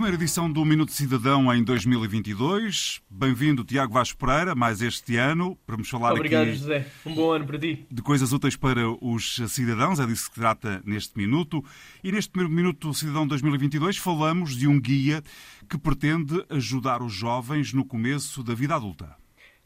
primeira edição do Minuto Cidadão em 2022. Bem-vindo, Tiago Vasco Pereira, mais este ano, para nos falar Obrigado, aqui José. Um bom ano para ti. de coisas úteis para os cidadãos, é disso que se trata neste minuto. E neste primeiro Minuto Cidadão 2022 falamos de um guia que pretende ajudar os jovens no começo da vida adulta.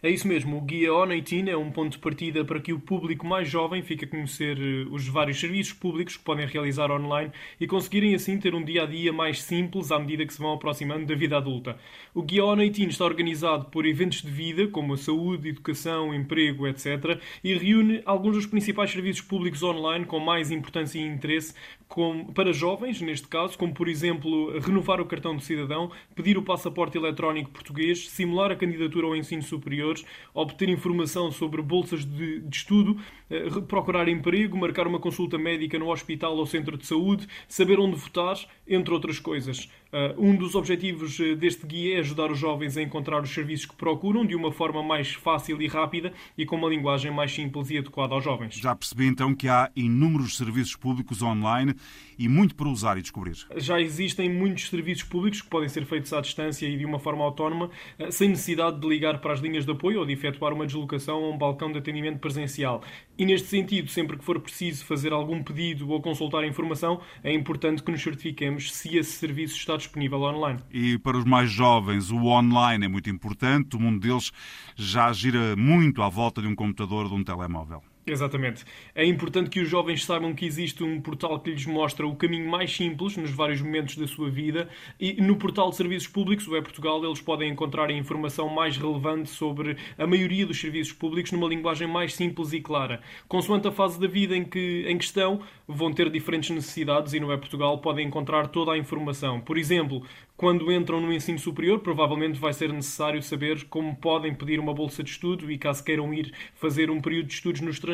É isso mesmo, o Guia On18 é um ponto de partida para que o público mais jovem fique a conhecer eh, os vários serviços públicos que podem realizar online e conseguirem assim ter um dia a dia mais simples à medida que se vão aproximando da vida adulta. O Guia On18 está organizado por eventos de vida, como a saúde, educação, emprego, etc., e reúne alguns dos principais serviços públicos online com mais importância e interesse com, para jovens, neste caso, como por exemplo renovar o cartão de cidadão, pedir o passaporte eletrónico português, simular a candidatura ao ensino superior, obter informação sobre bolsas de, de estudo, eh, procurar emprego, marcar uma consulta médica no hospital ou centro de saúde, saber onde votar, entre outras coisas. Uh, um dos objetivos uh, deste guia é ajudar os jovens a encontrar os serviços que procuram de uma forma mais fácil e rápida e com uma linguagem mais simples e adequada aos jovens. Já percebi então que há inúmeros serviços públicos online e muito para usar e descobrir. Já existem muitos serviços públicos que podem ser feitos à distância e de uma forma autónoma, sem necessidade de ligar para as linhas de apoio ou de efetuar uma deslocação a um balcão de atendimento presencial. E neste sentido, sempre que for preciso fazer algum pedido ou consultar informação, é importante que nos certifiquemos se esse serviço está disponível online. E para os mais jovens, o online é muito importante. O mundo deles já gira muito à volta de um computador ou de um telemóvel. Exatamente. É importante que os jovens saibam que existe um portal que lhes mostra o caminho mais simples nos vários momentos da sua vida e no portal de serviços públicos, o E-Portugal, eles podem encontrar a informação mais relevante sobre a maioria dos serviços públicos numa linguagem mais simples e clara. Consoante a fase da vida em que em questão, vão ter diferentes necessidades e no E-Portugal podem encontrar toda a informação. Por exemplo, quando entram no ensino superior, provavelmente vai ser necessário saber como podem pedir uma bolsa de estudo e caso queiram ir fazer um período de estudos no estrangeiro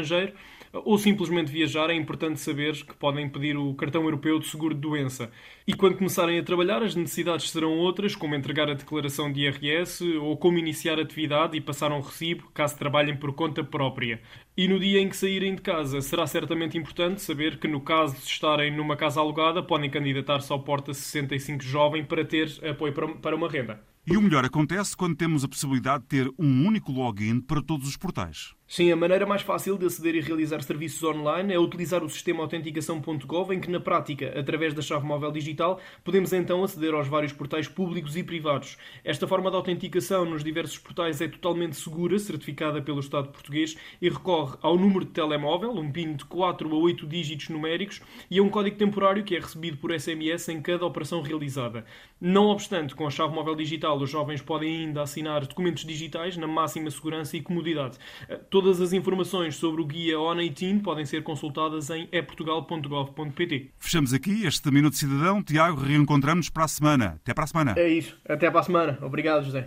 ou simplesmente viajar, é importante saber que podem pedir o cartão europeu de seguro de doença. E quando começarem a trabalhar, as necessidades serão outras, como entregar a declaração de IRS ou como iniciar atividade e passar um recibo, caso trabalhem por conta própria. E no dia em que saírem de casa, será certamente importante saber que, no caso de estarem numa casa alugada, podem candidatar-se ao Porta 65 Jovem para ter apoio para uma renda. E o melhor acontece quando temos a possibilidade de ter um único login para todos os portais. Sim, a maneira mais fácil de aceder e realizar serviços online é utilizar o sistema autenticação.gov, em que, na prática, através da chave móvel digital, podemos então aceder aos vários portais públicos e privados. Esta forma de autenticação nos diversos portais é totalmente segura, certificada pelo Estado português e recorre ao número de telemóvel, um PIN de 4 a 8 dígitos numéricos, e a um código temporário que é recebido por SMS em cada operação realizada. Não obstante, com a chave móvel digital, os jovens podem ainda assinar documentos digitais na máxima segurança e comodidade. Todas as informações sobre o guia ON18 podem ser consultadas em eportugal.gov.pt. Fechamos aqui este Minuto Cidadão. Tiago, reencontramos para a semana. Até para a semana. É isso. Até para a semana. Obrigado, José.